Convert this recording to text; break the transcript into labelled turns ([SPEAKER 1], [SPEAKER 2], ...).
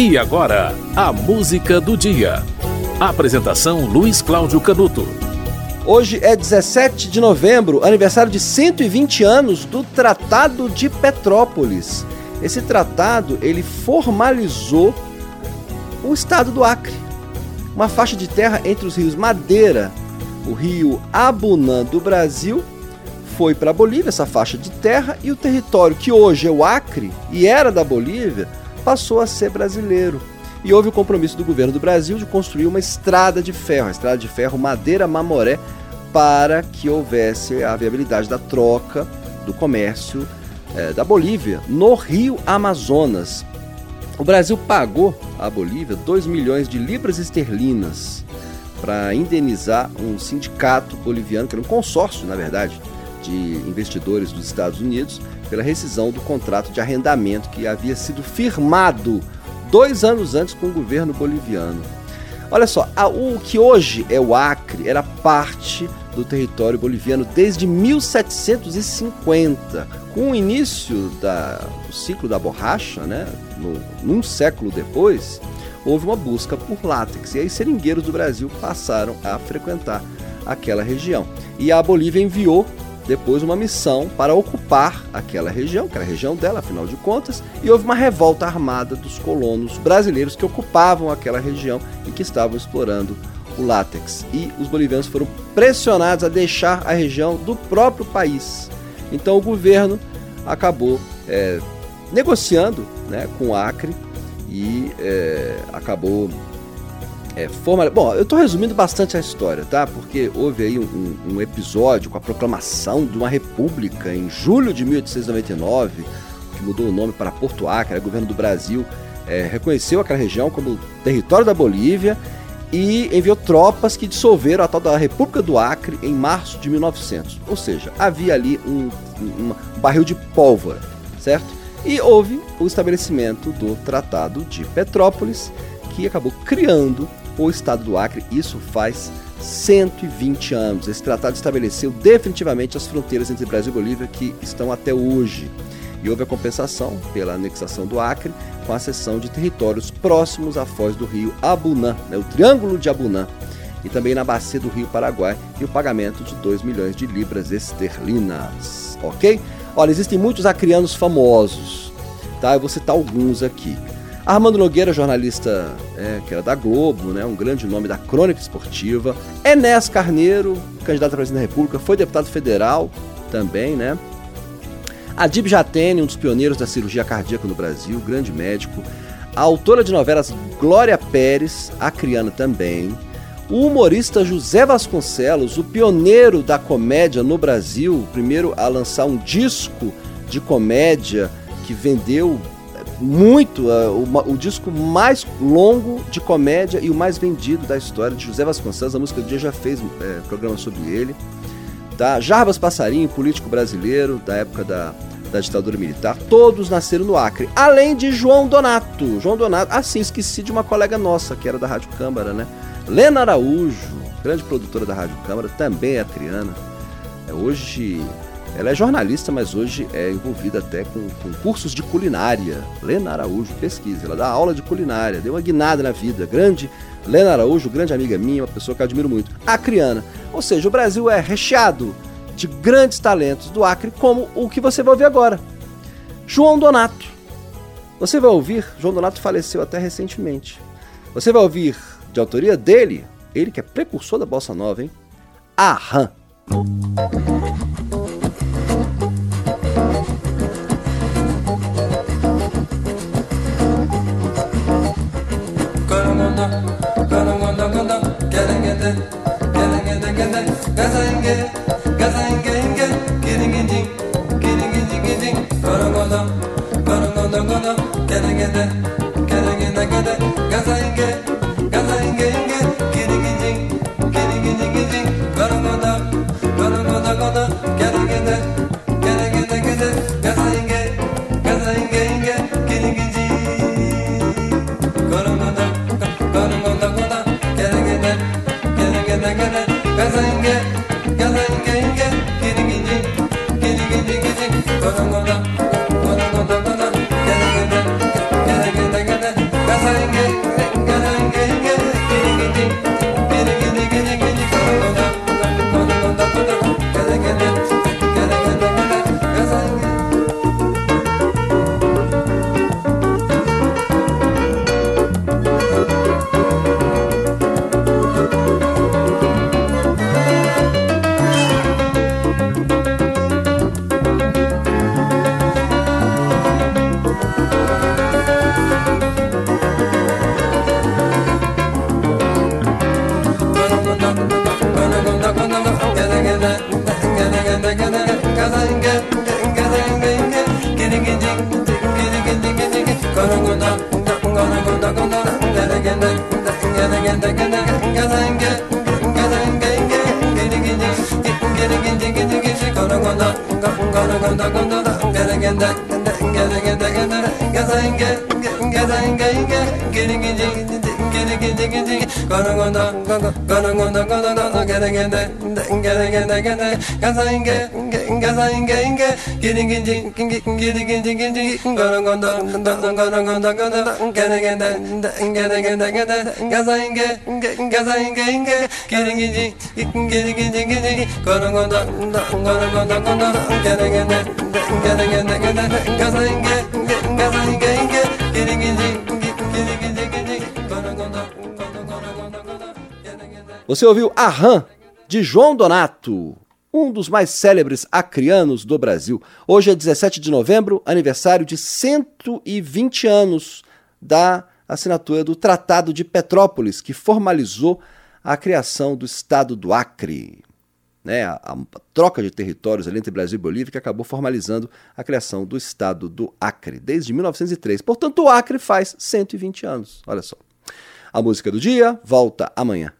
[SPEAKER 1] E agora, a música do dia. Apresentação Luiz Cláudio Canuto.
[SPEAKER 2] Hoje é 17 de novembro, aniversário de 120 anos do Tratado de Petrópolis. Esse tratado, ele formalizou o estado do Acre, uma faixa de terra entre os rios Madeira, o rio Abunã do Brasil, foi para a Bolívia essa faixa de terra e o território que hoje é o Acre e era da Bolívia passou a ser brasileiro. E houve o compromisso do governo do Brasil de construir uma estrada de ferro, a estrada de ferro Madeira-Mamoré, para que houvesse a viabilidade da troca do comércio é, da Bolívia no Rio Amazonas. O Brasil pagou à Bolívia 2 milhões de libras esterlinas para indenizar um sindicato boliviano, que era um consórcio, na verdade, de investidores dos Estados Unidos, pela rescisão do contrato de arrendamento que havia sido firmado dois anos antes com o governo boliviano. Olha só, o que hoje é o Acre era parte do território boliviano desde 1750. Com o início da, do ciclo da borracha, né, no, num século depois, houve uma busca por látex e aí seringueiros do Brasil passaram a frequentar aquela região. E a Bolívia enviou depois uma missão para ocupar aquela região, que era a região dela, afinal de contas, e houve uma revolta armada dos colonos brasileiros que ocupavam aquela região e que estavam explorando o látex. E os bolivianos foram pressionados a deixar a região do próprio país. Então o governo acabou é, negociando né, com o Acre e é, acabou é. Bom, eu estou resumindo bastante a história, tá? Porque houve aí um, um, episódio com a proclamação de uma república em julho de 1899, que mudou o nome para Porto Acre, o governo do Brasil é, reconheceu aquela região como território da Bolívia e enviou tropas que dissolveram a tal da República do Acre em março de 1900. Ou seja, havia ali um, um, um barril de pólvora, certo? E houve o estabelecimento do Tratado de Petrópolis, que acabou criando o estado do Acre, isso faz 120 anos. Esse tratado estabeleceu definitivamente as fronteiras entre Brasil e Bolívia que estão até hoje. E houve a compensação pela anexação do Acre com a cessão de territórios próximos à foz do rio Abunã, né, o Triângulo de Abunã, e também na bacia do rio Paraguai e o pagamento de 2 milhões de libras esterlinas. Ok? Olha, existem muitos acrianos famosos, tá? Eu vou citar alguns aqui. Armando Nogueira, jornalista é, que era da Globo, né, um grande nome da crônica esportiva. Enéas Carneiro, candidato a presidente da República, foi deputado federal também, né? Adib Jatene, um dos pioneiros da cirurgia cardíaca no Brasil, grande médico. A autora de novelas Glória Pérez, acriana também. O humorista José Vasconcelos, o pioneiro da comédia no Brasil, primeiro a lançar um disco de comédia que vendeu muito uh, o, o, disco mais longo de comédia e o mais vendido da história de José Vasconcelos. A música do dia já fez é, programa sobre ele. Tá? Jarbas Passarinho, político brasileiro da época da, da ditadura militar, todos nasceram no Acre, além de João Donato. João Donato, assim, esqueci de uma colega nossa que era da Rádio Câmara, né? Lena Araújo, grande produtora da Rádio Câmara, também é acriana. É, hoje ela é jornalista, mas hoje é envolvida até com, com cursos de culinária. Lena Araújo, pesquisa, ela dá aula de culinária, deu uma guinada na vida. Grande Lena Araújo, grande amiga minha, uma pessoa que eu admiro muito. Acriana. Ou seja, o Brasil é recheado de grandes talentos do Acre, como o que você vai ouvir agora. João Donato. Você vai ouvir, João Donato faleceu até recentemente. Você vai ouvir de autoria dele, ele que é precursor da bossa nova, hein? Aham.
[SPEAKER 3] gidi gidi gidi. Gana gana, gana gana gana Gene gene, gene gene gene. 噔噔噔。Gonna go down, gonna go gonna get again, then get again, again, again,
[SPEAKER 2] Você ouviu Arran, de João Donato, um dos mais célebres acrianos do Brasil. Hoje é 17 de novembro, aniversário de 120 anos da assinatura do Tratado de Petrópolis, que formalizou a criação do Estado do Acre. Né, a, a, troca de territórios entre Brasil e Bolívia que acabou formalizando a criação do Estado do Acre, desde 1903. Portanto, o Acre faz 120 anos. Olha só. A música do dia volta amanhã.